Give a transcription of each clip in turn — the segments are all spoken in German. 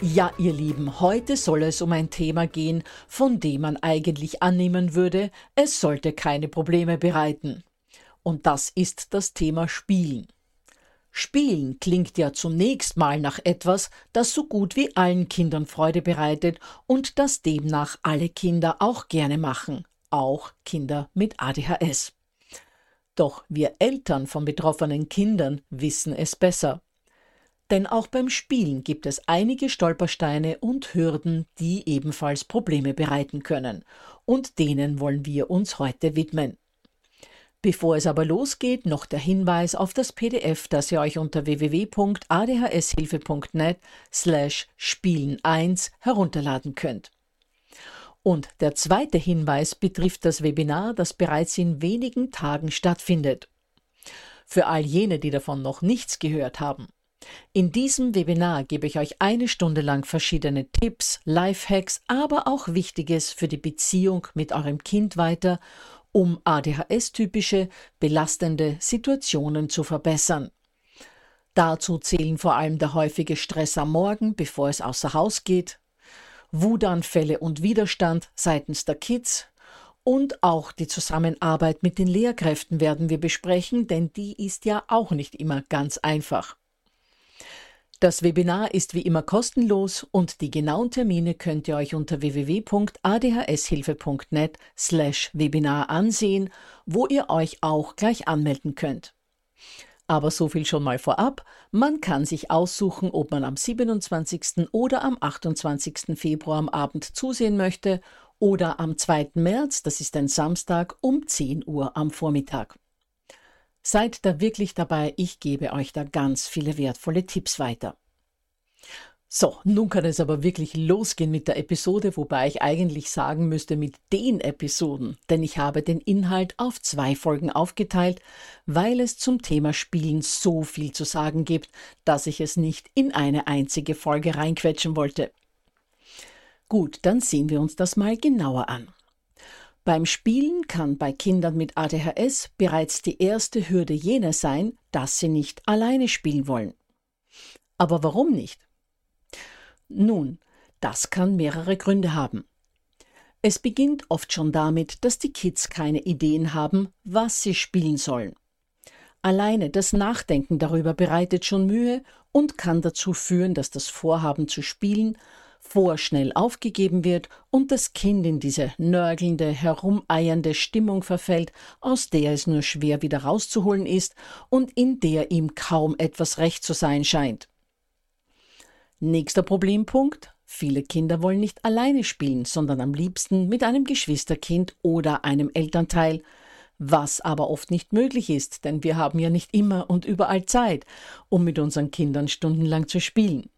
Ja, ihr Lieben, heute soll es um ein Thema gehen, von dem man eigentlich annehmen würde, es sollte keine Probleme bereiten. Und das ist das Thema Spielen. Spielen klingt ja zunächst mal nach etwas, das so gut wie allen Kindern Freude bereitet und das demnach alle Kinder auch gerne machen, auch Kinder mit ADHS. Doch wir Eltern von betroffenen Kindern wissen es besser. Denn auch beim Spielen gibt es einige Stolpersteine und Hürden, die ebenfalls Probleme bereiten können. Und denen wollen wir uns heute widmen. Bevor es aber losgeht, noch der Hinweis auf das PDF, das ihr euch unter www.adhshilfe.net slash Spielen 1 herunterladen könnt. Und der zweite Hinweis betrifft das Webinar, das bereits in wenigen Tagen stattfindet. Für all jene, die davon noch nichts gehört haben. In diesem Webinar gebe ich euch eine Stunde lang verschiedene Tipps, Lifehacks, aber auch Wichtiges für die Beziehung mit eurem Kind weiter, um ADHS-typische, belastende Situationen zu verbessern. Dazu zählen vor allem der häufige Stress am Morgen, bevor es außer Haus geht, Wutanfälle und Widerstand seitens der Kids, und auch die Zusammenarbeit mit den Lehrkräften werden wir besprechen, denn die ist ja auch nicht immer ganz einfach. Das Webinar ist wie immer kostenlos und die genauen Termine könnt ihr euch unter www.adhshilfe.net slash Webinar ansehen, wo ihr euch auch gleich anmelden könnt. Aber so viel schon mal vorab, man kann sich aussuchen, ob man am 27. oder am 28. Februar am Abend zusehen möchte oder am 2. März, das ist ein Samstag, um 10 Uhr am Vormittag. Seid da wirklich dabei, ich gebe euch da ganz viele wertvolle Tipps weiter. So, nun kann es aber wirklich losgehen mit der Episode, wobei ich eigentlich sagen müsste mit den Episoden, denn ich habe den Inhalt auf zwei Folgen aufgeteilt, weil es zum Thema Spielen so viel zu sagen gibt, dass ich es nicht in eine einzige Folge reinquetschen wollte. Gut, dann sehen wir uns das mal genauer an. Beim Spielen kann bei Kindern mit ADHS bereits die erste Hürde jene sein, dass sie nicht alleine spielen wollen. Aber warum nicht? Nun, das kann mehrere Gründe haben. Es beginnt oft schon damit, dass die Kids keine Ideen haben, was sie spielen sollen. Alleine das Nachdenken darüber bereitet schon Mühe und kann dazu führen, dass das Vorhaben zu spielen vorschnell aufgegeben wird und das Kind in diese nörgelnde, herumeiernde Stimmung verfällt, aus der es nur schwer wieder rauszuholen ist und in der ihm kaum etwas recht zu sein scheint. Nächster Problempunkt Viele Kinder wollen nicht alleine spielen, sondern am liebsten mit einem Geschwisterkind oder einem Elternteil, was aber oft nicht möglich ist, denn wir haben ja nicht immer und überall Zeit, um mit unseren Kindern stundenlang zu spielen.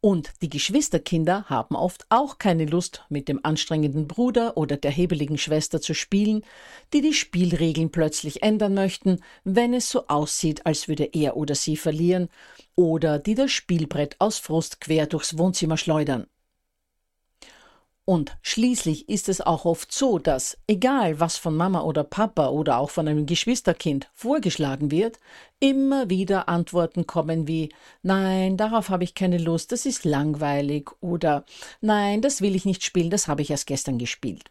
Und die Geschwisterkinder haben oft auch keine Lust, mit dem anstrengenden Bruder oder der hebeligen Schwester zu spielen, die die Spielregeln plötzlich ändern möchten, wenn es so aussieht, als würde er oder sie verlieren, oder die das Spielbrett aus Frust quer durchs Wohnzimmer schleudern. Und schließlich ist es auch oft so, dass, egal was von Mama oder Papa oder auch von einem Geschwisterkind vorgeschlagen wird, immer wieder Antworten kommen wie Nein, darauf habe ich keine Lust, das ist langweilig oder Nein, das will ich nicht spielen, das habe ich erst gestern gespielt.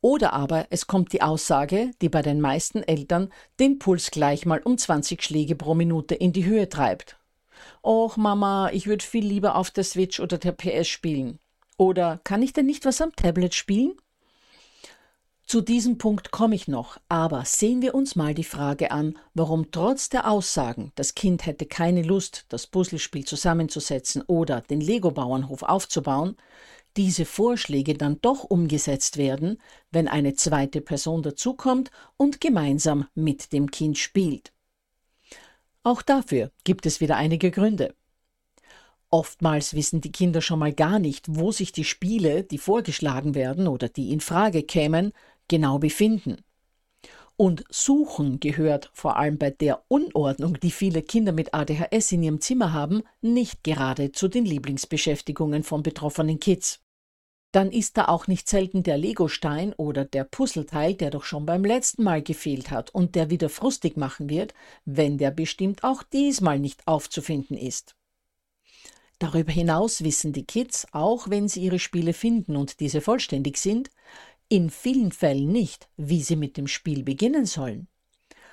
Oder aber es kommt die Aussage, die bei den meisten Eltern den Puls gleich mal um 20 Schläge pro Minute in die Höhe treibt. Och Mama, ich würde viel lieber auf der Switch oder der PS spielen. Oder kann ich denn nicht was am Tablet spielen? Zu diesem Punkt komme ich noch, aber sehen wir uns mal die Frage an, warum trotz der Aussagen, das Kind hätte keine Lust, das Puzzlespiel zusammenzusetzen oder den Lego-Bauernhof aufzubauen, diese Vorschläge dann doch umgesetzt werden, wenn eine zweite Person dazukommt und gemeinsam mit dem Kind spielt. Auch dafür gibt es wieder einige Gründe. Oftmals wissen die Kinder schon mal gar nicht, wo sich die Spiele, die vorgeschlagen werden oder die in Frage kämen, genau befinden. Und Suchen gehört vor allem bei der Unordnung, die viele Kinder mit ADHS in ihrem Zimmer haben, nicht gerade zu den Lieblingsbeschäftigungen von betroffenen Kids. Dann ist da auch nicht selten der Legostein oder der Puzzleteil, der doch schon beim letzten Mal gefehlt hat und der wieder frustig machen wird, wenn der bestimmt auch diesmal nicht aufzufinden ist. Darüber hinaus wissen die Kids, auch wenn sie ihre Spiele finden und diese vollständig sind, in vielen Fällen nicht, wie sie mit dem Spiel beginnen sollen.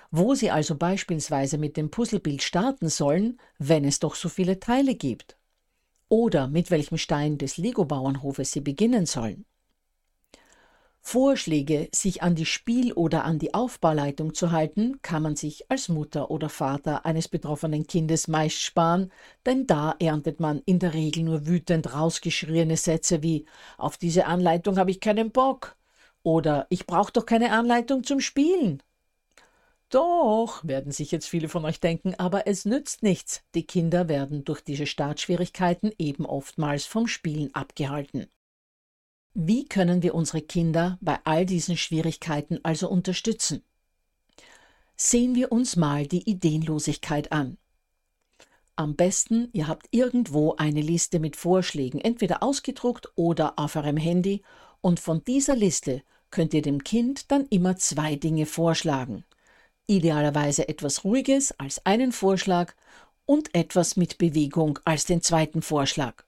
Wo sie also beispielsweise mit dem Puzzlebild starten sollen, wenn es doch so viele Teile gibt. Oder mit welchem Stein des Lego-Bauernhofes sie beginnen sollen. Vorschläge, sich an die Spiel- oder an die Aufbauleitung zu halten, kann man sich als Mutter oder Vater eines betroffenen Kindes meist sparen, denn da erntet man in der Regel nur wütend rausgeschriene Sätze wie Auf diese Anleitung habe ich keinen Bock oder Ich brauche doch keine Anleitung zum Spielen. Doch, werden sich jetzt viele von euch denken, aber es nützt nichts. Die Kinder werden durch diese Startschwierigkeiten eben oftmals vom Spielen abgehalten. Wie können wir unsere Kinder bei all diesen Schwierigkeiten also unterstützen? Sehen wir uns mal die Ideenlosigkeit an. Am besten, ihr habt irgendwo eine Liste mit Vorschlägen, entweder ausgedruckt oder auf eurem Handy, und von dieser Liste könnt ihr dem Kind dann immer zwei Dinge vorschlagen. Idealerweise etwas Ruhiges als einen Vorschlag und etwas mit Bewegung als den zweiten Vorschlag.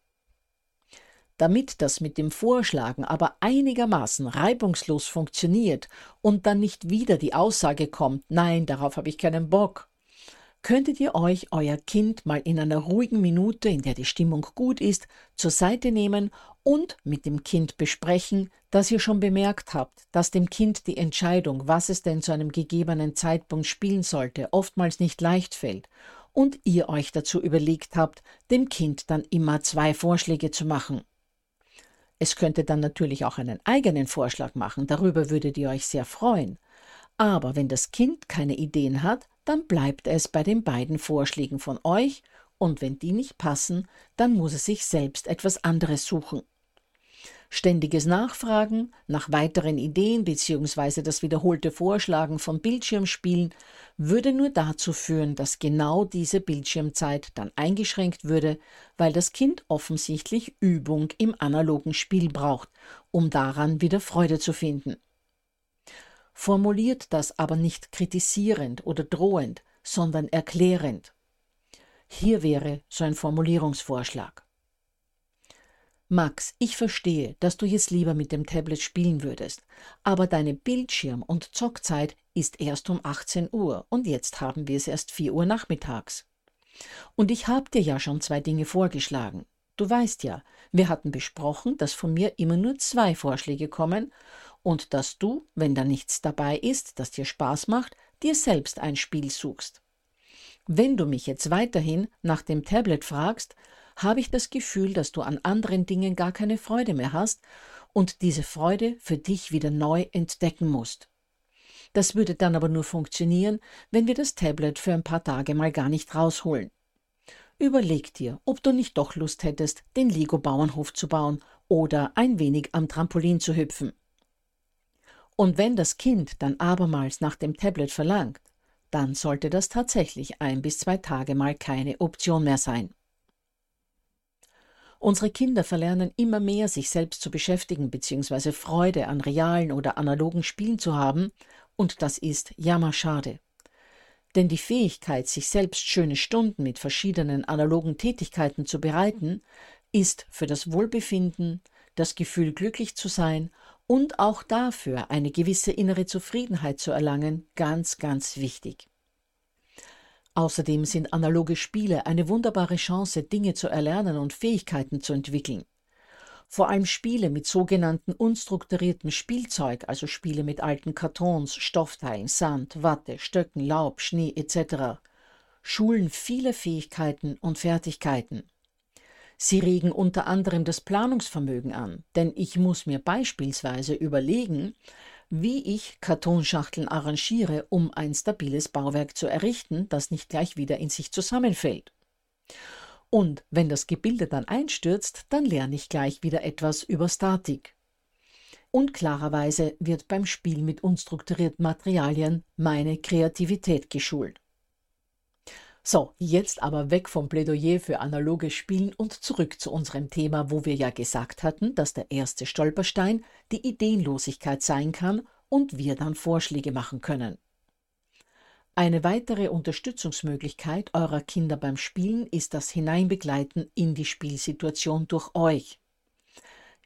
Damit das mit dem Vorschlagen aber einigermaßen reibungslos funktioniert und dann nicht wieder die Aussage kommt, nein, darauf habe ich keinen Bock, könntet ihr euch euer Kind mal in einer ruhigen Minute, in der die Stimmung gut ist, zur Seite nehmen und mit dem Kind besprechen, dass ihr schon bemerkt habt, dass dem Kind die Entscheidung, was es denn zu einem gegebenen Zeitpunkt spielen sollte, oftmals nicht leicht fällt und ihr euch dazu überlegt habt, dem Kind dann immer zwei Vorschläge zu machen. Es könnte dann natürlich auch einen eigenen Vorschlag machen, darüber würdet ihr euch sehr freuen. Aber wenn das Kind keine Ideen hat, dann bleibt es bei den beiden Vorschlägen von euch, und wenn die nicht passen, dann muss es sich selbst etwas anderes suchen. Ständiges Nachfragen nach weiteren Ideen bzw. das wiederholte Vorschlagen von Bildschirmspielen würde nur dazu führen, dass genau diese Bildschirmzeit dann eingeschränkt würde, weil das Kind offensichtlich Übung im analogen Spiel braucht, um daran wieder Freude zu finden. Formuliert das aber nicht kritisierend oder drohend, sondern erklärend. Hier wäre so ein Formulierungsvorschlag. Max, ich verstehe, dass du jetzt lieber mit dem Tablet spielen würdest, aber deine Bildschirm- und Zockzeit ist erst um 18 Uhr und jetzt haben wir es erst 4 Uhr nachmittags. Und ich habe dir ja schon zwei Dinge vorgeschlagen. Du weißt ja, wir hatten besprochen, dass von mir immer nur zwei Vorschläge kommen und dass du, wenn da nichts dabei ist, das dir Spaß macht, dir selbst ein Spiel suchst. Wenn du mich jetzt weiterhin nach dem Tablet fragst, habe ich das Gefühl, dass du an anderen Dingen gar keine Freude mehr hast und diese Freude für dich wieder neu entdecken musst. Das würde dann aber nur funktionieren, wenn wir das Tablet für ein paar Tage mal gar nicht rausholen. Überleg dir, ob du nicht doch Lust hättest, den Lego-Bauernhof zu bauen oder ein wenig am Trampolin zu hüpfen. Und wenn das Kind dann abermals nach dem Tablet verlangt, dann sollte das tatsächlich ein bis zwei Tage mal keine Option mehr sein. Unsere Kinder verlernen immer mehr, sich selbst zu beschäftigen bzw. Freude an realen oder analogen Spielen zu haben, und das ist jammerschade. Denn die Fähigkeit, sich selbst schöne Stunden mit verschiedenen analogen Tätigkeiten zu bereiten, ist für das Wohlbefinden, das Gefühl glücklich zu sein und auch dafür eine gewisse innere Zufriedenheit zu erlangen, ganz, ganz wichtig. Außerdem sind analoge Spiele eine wunderbare Chance, Dinge zu erlernen und Fähigkeiten zu entwickeln. Vor allem Spiele mit sogenannten unstrukturiertem Spielzeug, also Spiele mit alten Kartons, Stoffteilen, Sand, Watte, Stöcken, Laub, Schnee etc., schulen viele Fähigkeiten und Fertigkeiten. Sie regen unter anderem das Planungsvermögen an, denn ich muss mir beispielsweise überlegen, wie ich Kartonschachteln arrangiere, um ein stabiles Bauwerk zu errichten, das nicht gleich wieder in sich zusammenfällt. Und wenn das Gebilde dann einstürzt, dann lerne ich gleich wieder etwas über Statik. Und klarerweise wird beim Spiel mit unstrukturierten Materialien meine Kreativität geschult. So, jetzt aber weg vom Plädoyer für analoges Spielen und zurück zu unserem Thema, wo wir ja gesagt hatten, dass der erste Stolperstein die Ideenlosigkeit sein kann und wir dann Vorschläge machen können. Eine weitere Unterstützungsmöglichkeit eurer Kinder beim Spielen ist das Hineinbegleiten in die Spielsituation durch euch.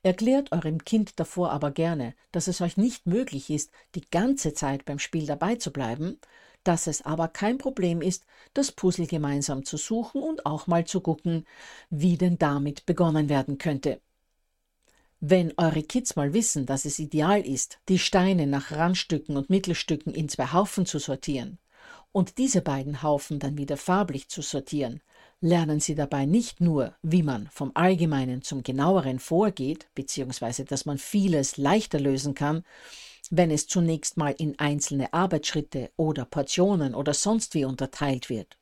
Erklärt eurem Kind davor aber gerne, dass es euch nicht möglich ist, die ganze Zeit beim Spiel dabei zu bleiben, dass es aber kein Problem ist, das Puzzle gemeinsam zu suchen und auch mal zu gucken, wie denn damit begonnen werden könnte. Wenn eure Kids mal wissen, dass es ideal ist, die Steine nach Randstücken und Mittelstücken in zwei Haufen zu sortieren und diese beiden Haufen dann wieder farblich zu sortieren, lernen sie dabei nicht nur, wie man vom Allgemeinen zum Genaueren vorgeht, beziehungsweise dass man vieles leichter lösen kann, wenn es zunächst mal in einzelne Arbeitsschritte oder Portionen oder sonst wie unterteilt wird,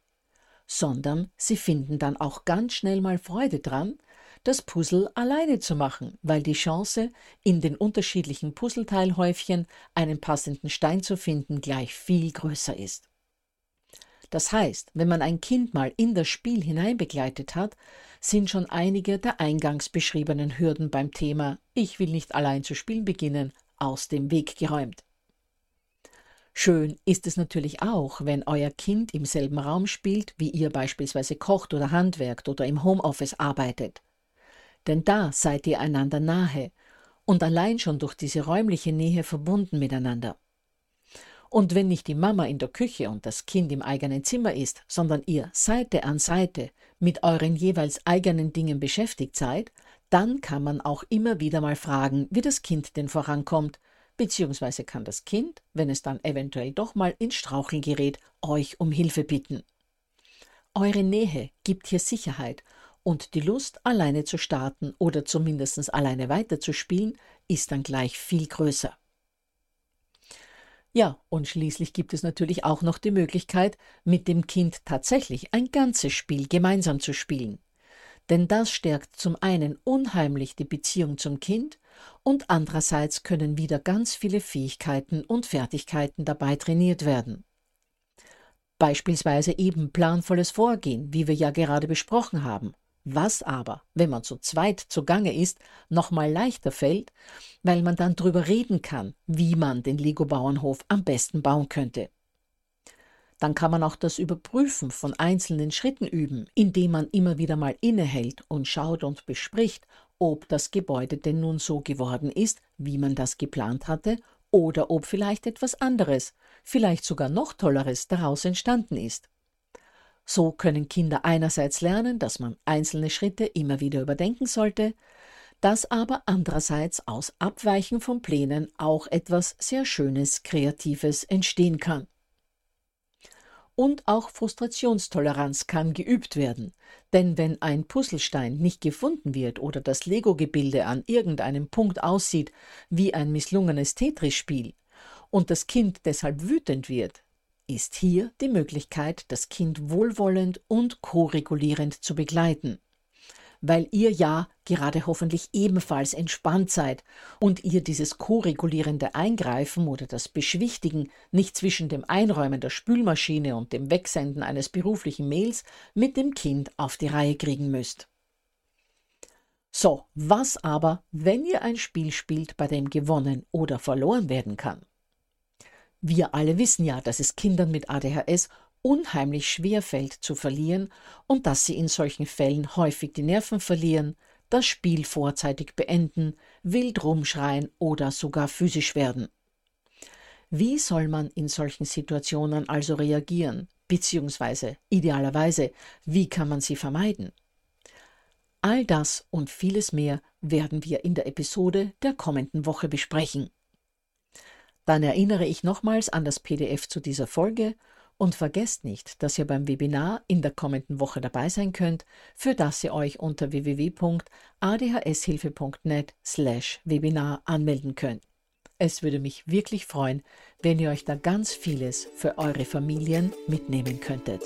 sondern sie finden dann auch ganz schnell mal Freude dran, das Puzzle alleine zu machen, weil die Chance, in den unterschiedlichen Puzzleteilhäufchen einen passenden Stein zu finden, gleich viel größer ist. Das heißt, wenn man ein Kind mal in das Spiel hineinbegleitet hat, sind schon einige der eingangs beschriebenen Hürden beim Thema Ich will nicht allein zu spielen beginnen aus dem Weg geräumt. Schön ist es natürlich auch, wenn euer Kind im selben Raum spielt, wie ihr beispielsweise kocht oder handwerkt oder im Homeoffice arbeitet. Denn da seid ihr einander nahe und allein schon durch diese räumliche Nähe verbunden miteinander. Und wenn nicht die Mama in der Küche und das Kind im eigenen Zimmer ist, sondern ihr Seite an Seite mit euren jeweils eigenen Dingen beschäftigt seid, dann kann man auch immer wieder mal fragen, wie das Kind denn vorankommt, beziehungsweise kann das Kind, wenn es dann eventuell doch mal ins Straucheln gerät, euch um Hilfe bitten. Eure Nähe gibt hier Sicherheit und die Lust, alleine zu starten oder zumindest alleine weiterzuspielen, ist dann gleich viel größer. Ja, und schließlich gibt es natürlich auch noch die Möglichkeit, mit dem Kind tatsächlich ein ganzes Spiel gemeinsam zu spielen denn das stärkt zum einen unheimlich die Beziehung zum Kind und andererseits können wieder ganz viele Fähigkeiten und Fertigkeiten dabei trainiert werden. Beispielsweise eben planvolles Vorgehen, wie wir ja gerade besprochen haben, was aber, wenn man zu zweit zugange ist, nochmal leichter fällt, weil man dann drüber reden kann, wie man den Lego-Bauernhof am besten bauen könnte. Dann kann man auch das Überprüfen von einzelnen Schritten üben, indem man immer wieder mal innehält und schaut und bespricht, ob das Gebäude denn nun so geworden ist, wie man das geplant hatte, oder ob vielleicht etwas anderes, vielleicht sogar noch tolleres daraus entstanden ist. So können Kinder einerseits lernen, dass man einzelne Schritte immer wieder überdenken sollte, dass aber andererseits aus Abweichen von Plänen auch etwas sehr Schönes, Kreatives entstehen kann. Und auch Frustrationstoleranz kann geübt werden. Denn wenn ein Puzzlestein nicht gefunden wird oder das Lego-Gebilde an irgendeinem Punkt aussieht wie ein misslungenes Tetris-Spiel und das Kind deshalb wütend wird, ist hier die Möglichkeit, das Kind wohlwollend und koregulierend zu begleiten weil ihr ja gerade hoffentlich ebenfalls entspannt seid und ihr dieses koregulierende Eingreifen oder das Beschwichtigen nicht zwischen dem Einräumen der Spülmaschine und dem Wegsenden eines beruflichen Mails mit dem Kind auf die Reihe kriegen müsst. So, was aber, wenn ihr ein Spiel spielt, bei dem gewonnen oder verloren werden kann? Wir alle wissen ja, dass es Kindern mit ADHS unheimlich schwer fällt zu verlieren und dass sie in solchen Fällen häufig die Nerven verlieren, das Spiel vorzeitig beenden, wild rumschreien oder sogar physisch werden. Wie soll man in solchen Situationen also reagieren, beziehungsweise idealerweise, wie kann man sie vermeiden? All das und vieles mehr werden wir in der Episode der kommenden Woche besprechen. Dann erinnere ich nochmals an das PDF zu dieser Folge und vergesst nicht, dass ihr beim Webinar in der kommenden Woche dabei sein könnt, für das ihr euch unter www.adhshilfe.net slash Webinar anmelden könnt. Es würde mich wirklich freuen, wenn ihr euch da ganz vieles für eure Familien mitnehmen könntet.